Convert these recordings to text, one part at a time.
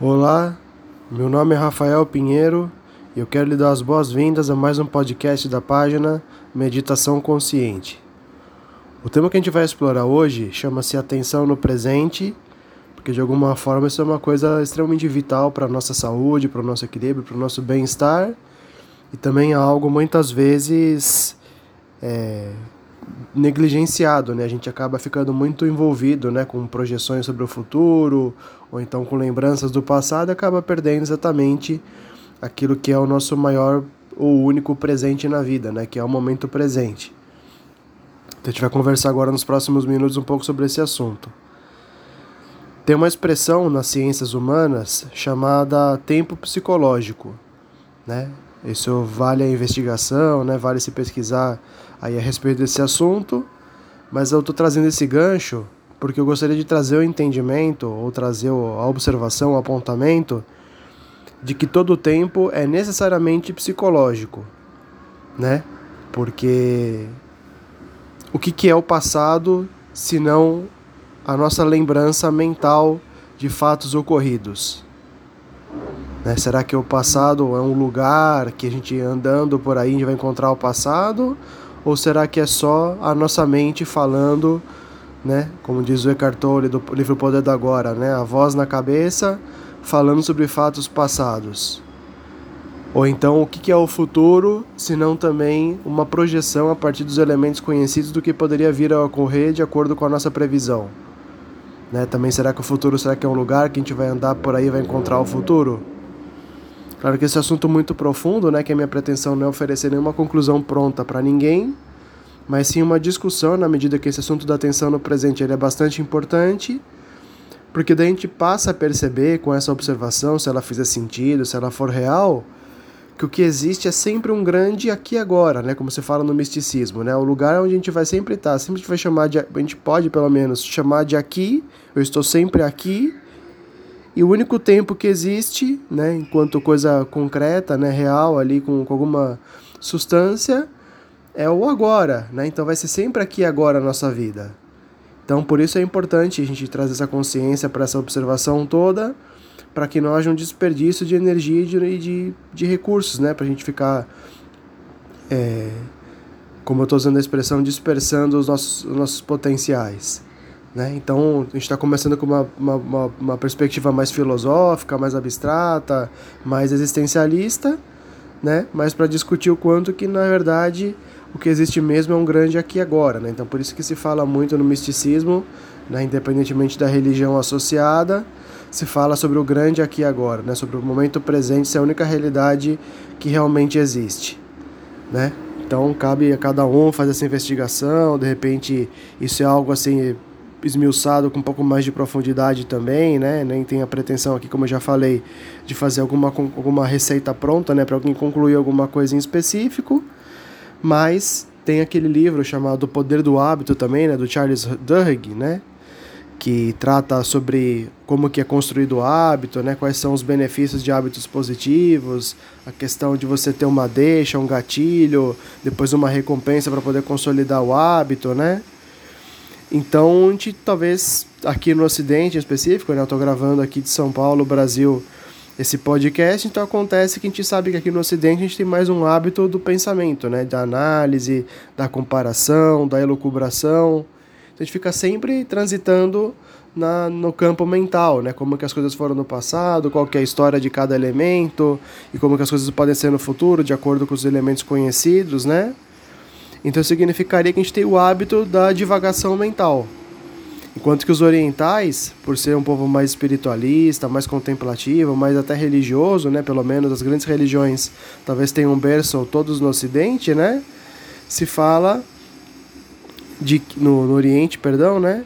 Olá, meu nome é Rafael Pinheiro e eu quero lhe dar as boas-vindas a mais um podcast da página Meditação Consciente. O tema que a gente vai explorar hoje chama-se Atenção no Presente, porque de alguma forma isso é uma coisa extremamente vital para a nossa saúde, para o nosso equilíbrio, para o nosso bem-estar e também é algo muitas vezes é, negligenciado, né? A gente acaba ficando muito envolvido, né, com projeções sobre o futuro ou então com lembranças do passado acaba perdendo exatamente aquilo que é o nosso maior ou único presente na vida, né, que é o momento presente. Então a gente vai conversar agora nos próximos minutos um pouco sobre esse assunto. Tem uma expressão nas ciências humanas chamada tempo psicológico, né? Isso vale a investigação, né? Vale se pesquisar aí a respeito desse assunto, mas eu estou trazendo esse gancho porque eu gostaria de trazer o entendimento ou trazer a observação, o apontamento de que todo o tempo é necessariamente psicológico, né? Porque o que, que é o passado se não a nossa lembrança mental de fatos ocorridos? Né? Será que o passado é um lugar que a gente andando por aí a gente vai encontrar o passado? Ou será que é só a nossa mente falando, né? Como diz o Eckhart Tolle do livro Poder do Agora, né? A voz na cabeça falando sobre fatos passados. Ou então, o que é o futuro, se não também uma projeção a partir dos elementos conhecidos do que poderia vir a ocorrer de acordo com a nossa previsão? Né? Também será que o futuro será que é um lugar que a gente vai andar por aí e vai encontrar o futuro? Claro que esse assunto é muito profundo, né, que a minha pretensão não é oferecer nenhuma conclusão pronta para ninguém, mas sim uma discussão na medida que esse assunto da atenção no presente ele é bastante importante, porque daí a gente passa a perceber com essa observação, se ela fizer sentido, se ela for real, que o que existe é sempre um grande aqui agora, né? Como se fala no misticismo, né? O lugar onde a gente vai sempre estar, sempre a gente vai chamar de, a gente pode pelo menos chamar de aqui, eu estou sempre aqui, e o único tempo que existe, né, enquanto coisa concreta, né, real ali com, com alguma substância, é o agora, né? Então vai ser sempre aqui agora a nossa vida. Então por isso é importante a gente trazer essa consciência para essa observação toda, para que não haja um desperdício de energia e de, de, de recursos, né? Para a gente ficar, é, como eu estou usando a expressão, dispersando os nossos, os nossos potenciais. Né? Então, a gente está começando com uma, uma, uma, perspectiva mais filosófica, mais abstrata, mais existencialista, né? mas para discutir o quanto que, na verdade, o que existe mesmo é um grande aqui e agora. Né? Então, por isso que se fala muito no misticismo, né? independentemente da religião associada, se fala sobre o grande aqui e agora, né? sobre o momento presente ser a única realidade que realmente existe. Né? Então, cabe a cada um fazer essa investigação, de repente, isso é algo assim esmiuçado com um pouco mais de profundidade também, né? Nem tem a pretensão aqui, como eu já falei, de fazer alguma, alguma receita pronta, né? Para alguém concluir alguma coisa em específico, mas tem aquele livro chamado O Poder do Hábito também, né? Do Charles Duhigg, né? Que trata sobre como que é construído o hábito, né? Quais são os benefícios de hábitos positivos, a questão de você ter uma deixa, um gatilho, depois uma recompensa para poder consolidar o hábito, né? Então, a gente talvez aqui no Ocidente em específico, né, eu estou gravando aqui de São Paulo, Brasil, esse podcast, então acontece que a gente sabe que aqui no Ocidente a gente tem mais um hábito do pensamento, né, da análise, da comparação, da elucubração. Então a gente fica sempre transitando na, no campo mental, né? Como que as coisas foram no passado, qual que é a história de cada elemento e como que as coisas podem ser no futuro, de acordo com os elementos conhecidos, né? Então significaria que a gente tem o hábito da divagação mental. Enquanto que os orientais, por ser um povo mais espiritualista, mais contemplativo, mais até religioso, né, pelo menos as grandes religiões talvez tenham um berço todos no ocidente, né? Se fala de no, no Oriente, perdão, né?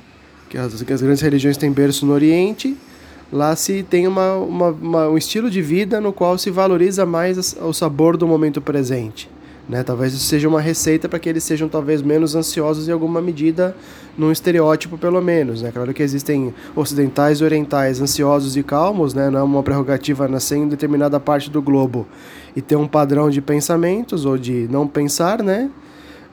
Que as, que as grandes religiões têm berço no Oriente, lá se tem uma, uma, uma, um estilo de vida no qual se valoriza mais o sabor do momento presente. Né? Talvez isso seja uma receita para que eles sejam talvez menos ansiosos em alguma medida, num estereótipo pelo menos. Né? Claro que existem ocidentais e orientais ansiosos e calmos, né? não é uma prerrogativa nascer em determinada parte do globo e ter um padrão de pensamentos ou de não pensar, né?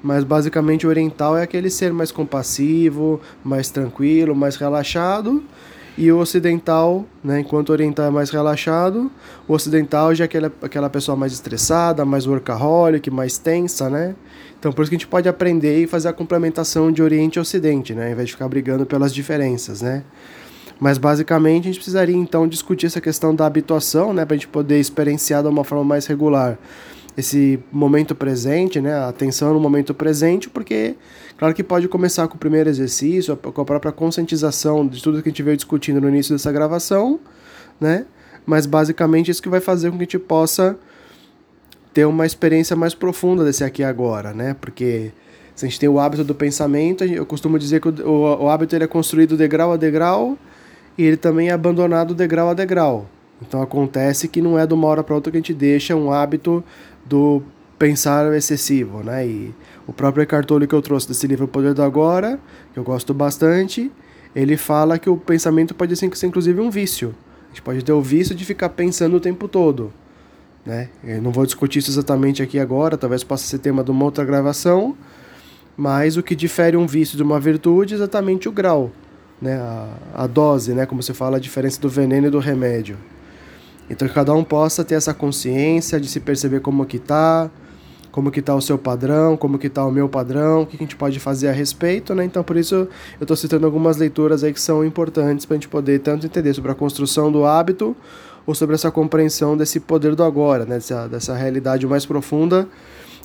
Mas basicamente o oriental é aquele ser mais compassivo, mais tranquilo, mais relaxado. E o ocidental, né, enquanto o oriental é mais relaxado, o ocidental já é aquela, aquela pessoa mais estressada, mais workaholic, mais tensa, né? Então por isso que a gente pode aprender e fazer a complementação de Oriente e Ocidente, né, ao invés de ficar brigando pelas diferenças, né? Mas basicamente a gente precisaria então discutir essa questão da habituação, né, para a gente poder experienciar de uma forma mais regular esse momento presente, né, a atenção no momento presente, porque claro que pode começar com o primeiro exercício, com a própria conscientização de tudo que a gente veio discutindo no início dessa gravação, né? Mas basicamente isso que vai fazer com que a gente possa ter uma experiência mais profunda desse aqui agora, né? Porque se a gente tem o hábito do pensamento, eu costumo dizer que o, o, o hábito ele é construído degrau a degrau e ele também é abandonado degrau a degrau. Então acontece que não é de uma hora para outra que a gente deixa um hábito do pensar excessivo, né? E o próprio Eckhart Tolle que eu trouxe desse livro O Poder do Agora, que eu gosto bastante, ele fala que o pensamento pode ser inclusive um vício. A gente pode ter o vício de ficar pensando o tempo todo, né? Eu não vou discutir isso exatamente aqui agora, talvez possa ser tema de uma outra gravação, mas o que difere um vício de uma virtude é exatamente o grau, né? A, a dose, né? Como você fala, a diferença do veneno e do remédio. Então que cada um possa ter essa consciência de se perceber como que tá, como que tá o seu padrão, como que tá o meu padrão, o que a gente pode fazer a respeito, né? Então por isso eu estou citando algumas leituras aí que são importantes para a gente poder tanto entender sobre a construção do hábito ou sobre essa compreensão desse poder do agora, né? Dessa, dessa realidade mais profunda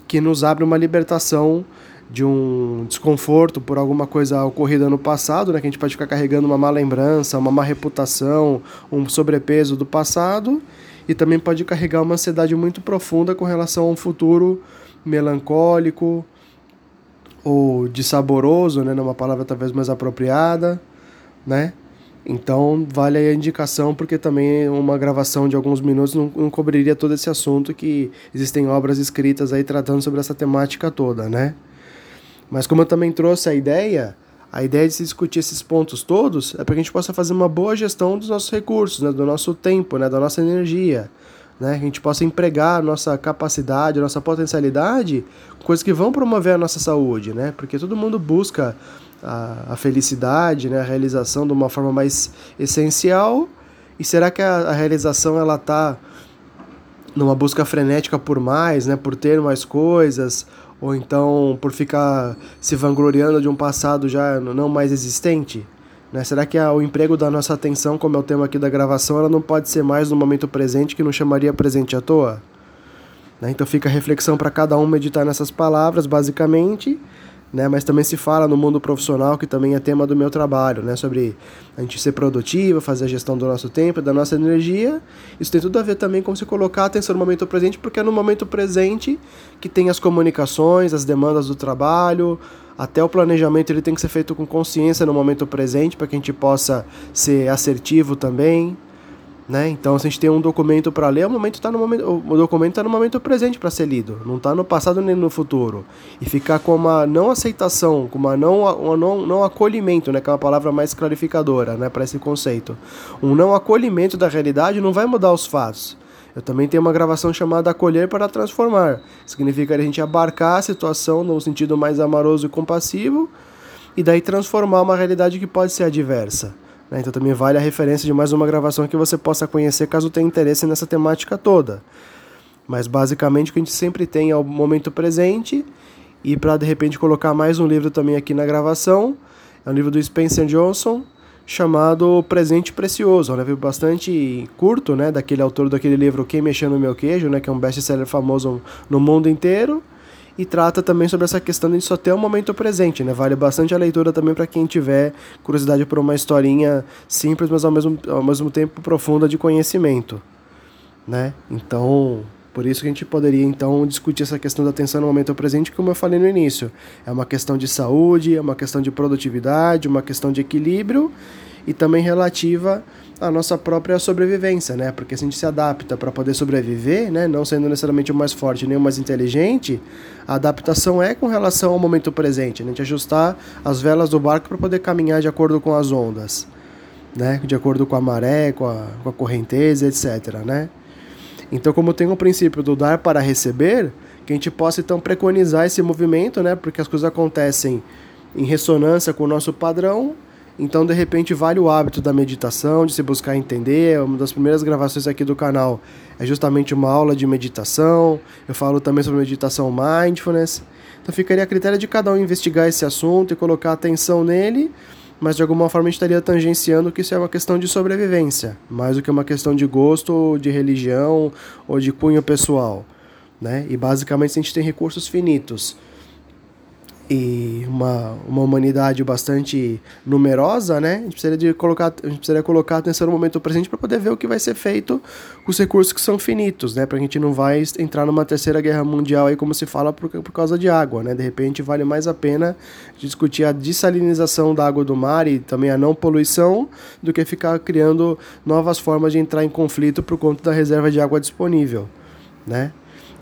que nos abre uma libertação de um desconforto por alguma coisa ocorrida no passado, né, que a gente pode ficar carregando uma má lembrança, uma má reputação, um sobrepeso do passado, e também pode carregar uma ansiedade muito profunda com relação a um futuro melancólico ou dissaboroso, né, numa palavra talvez mais apropriada, né? Então vale a indicação porque também uma gravação de alguns minutos não, não cobriria todo esse assunto que existem obras escritas aí tratando sobre essa temática toda, né? Mas como eu também trouxe a ideia, a ideia de se discutir esses pontos todos é para que a gente possa fazer uma boa gestão dos nossos recursos, né, do nosso tempo, né, da nossa energia, né, que a gente possa empregar a nossa capacidade, a nossa potencialidade, coisas que vão promover a nossa saúde, né, porque todo mundo busca a, a felicidade, né, a realização de uma forma mais essencial. E será que a, a realização ela está numa busca frenética por mais, né, por ter mais coisas, ou então por ficar se vangloriando de um passado já não mais existente? Né? Será que a, o emprego da nossa atenção, como é o tema aqui da gravação, ela não pode ser mais no momento presente que não chamaria presente à toa? Né? Então fica a reflexão para cada um meditar nessas palavras, basicamente, né? Mas também se fala no mundo profissional, que também é tema do meu trabalho, né? Sobre a gente ser produtivo, fazer a gestão do nosso tempo, da nossa energia. Isso tem tudo a ver também com se colocar atenção no momento presente, porque é no momento presente que tem as comunicações, as demandas do trabalho, até o planejamento ele tem que ser feito com consciência no momento presente, para que a gente possa ser assertivo também, né? Então, se a gente tem um documento para ler, o momento tá no momento, o documento está no momento presente para ser lido, não está no passado nem no futuro. E ficar com uma não aceitação, com uma não, uma não, não acolhimento, né? que é uma palavra mais clarificadora né? para esse conceito. Um não acolhimento da realidade não vai mudar os fatos. Eu também tenho uma gravação chamada Acolher para Transformar. Significa a gente abarcar a situação num sentido mais amoroso e compassivo e daí transformar uma realidade que pode ser adversa. Né? Então também vale a referência de mais uma gravação que você possa conhecer caso tenha interesse nessa temática toda. Mas basicamente o que a gente sempre tem é o momento presente e para de repente colocar mais um livro também aqui na gravação, é um livro do Spencer Johnson chamado Presente Precioso, é um livro bastante curto, né, daquele autor daquele livro Quem Mexeu no Meu Queijo, né, que é um best-seller famoso no mundo inteiro e trata também sobre essa questão de só ter o momento presente, né? Vale bastante a leitura também para quem tiver curiosidade por uma historinha simples, mas ao mesmo, ao mesmo tempo profunda de conhecimento, né? Então, por isso que a gente poderia então discutir essa questão da atenção no momento presente, como eu falei no início. É uma questão de saúde, é uma questão de produtividade, uma questão de equilíbrio e também relativa à nossa própria sobrevivência, né? Porque se a gente se adapta para poder sobreviver, né, não sendo necessariamente o mais forte nem o mais inteligente, a adaptação é com relação ao momento presente, né? a gente ajustar as velas do barco para poder caminhar de acordo com as ondas, né? De acordo com a maré, com a, com a correnteza, etc, né? Então, como tem o princípio do dar para receber, que a gente possa então preconizar esse movimento, né? Porque as coisas acontecem em ressonância com o nosso padrão Então, de repente, vale o hábito da meditação, de se buscar entender. Uma das primeiras gravações aqui do canal é justamente uma aula de meditação. Eu falo também sobre meditação mindfulness. Então, ficaria a critério de cada um investigar esse assunto e colocar atenção nele, mas de alguma forma a gente estaria tangenciando que isso é uma questão de sobrevivência, mais do que uma questão de gosto, de religião ou de cunho pessoal. Né? E basicamente a gente tem recursos finitos e uma, uma humanidade bastante numerosa, né? A gente precisaria de colocar, a gente precisaria colocar atenção no momento presente para poder ver o que vai ser feito com os recursos que são finitos, né? Para a gente não vai entrar numa terceira guerra mundial aí como se fala por, por causa de água, né? De repente vale mais a pena discutir a dessalinização da água do mar e também a não poluição do que ficar criando novas formas de entrar em conflito por conta da reserva de água disponível, né?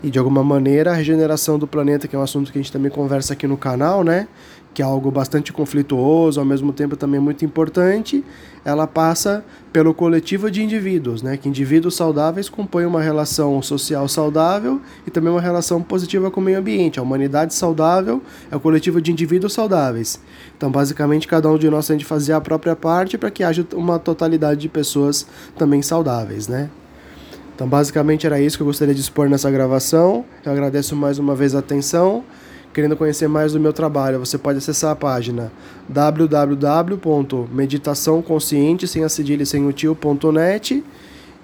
E de alguma maneira a regeneração do planeta, que é um assunto que a gente também conversa aqui no canal, né? Que é algo bastante conflituoso, ao mesmo tempo também muito importante, ela passa pelo coletivo de indivíduos, né? Que indivíduos saudáveis compõem uma relação social saudável e também uma relação positiva com o meio ambiente. A humanidade saudável é o coletivo de indivíduos saudáveis. Então, basicamente, cada um de nós tem de fazer a própria parte para que haja uma totalidade de pessoas também saudáveis, né? Então, basicamente era isso que eu gostaria de expor nessa gravação. Eu agradeço mais uma vez a atenção. Querendo conhecer mais do meu trabalho, você pode acessar a página www.meditaçãoconsciente sem sem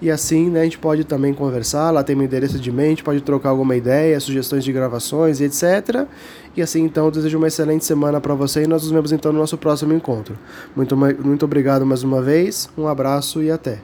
e assim né, a gente pode também conversar. Lá tem meu endereço de mente, pode trocar alguma ideia, sugestões de gravações etc. E assim então eu desejo uma excelente semana para você e nós nos vemos então no nosso próximo encontro. Muito, muito obrigado mais uma vez, um abraço e até.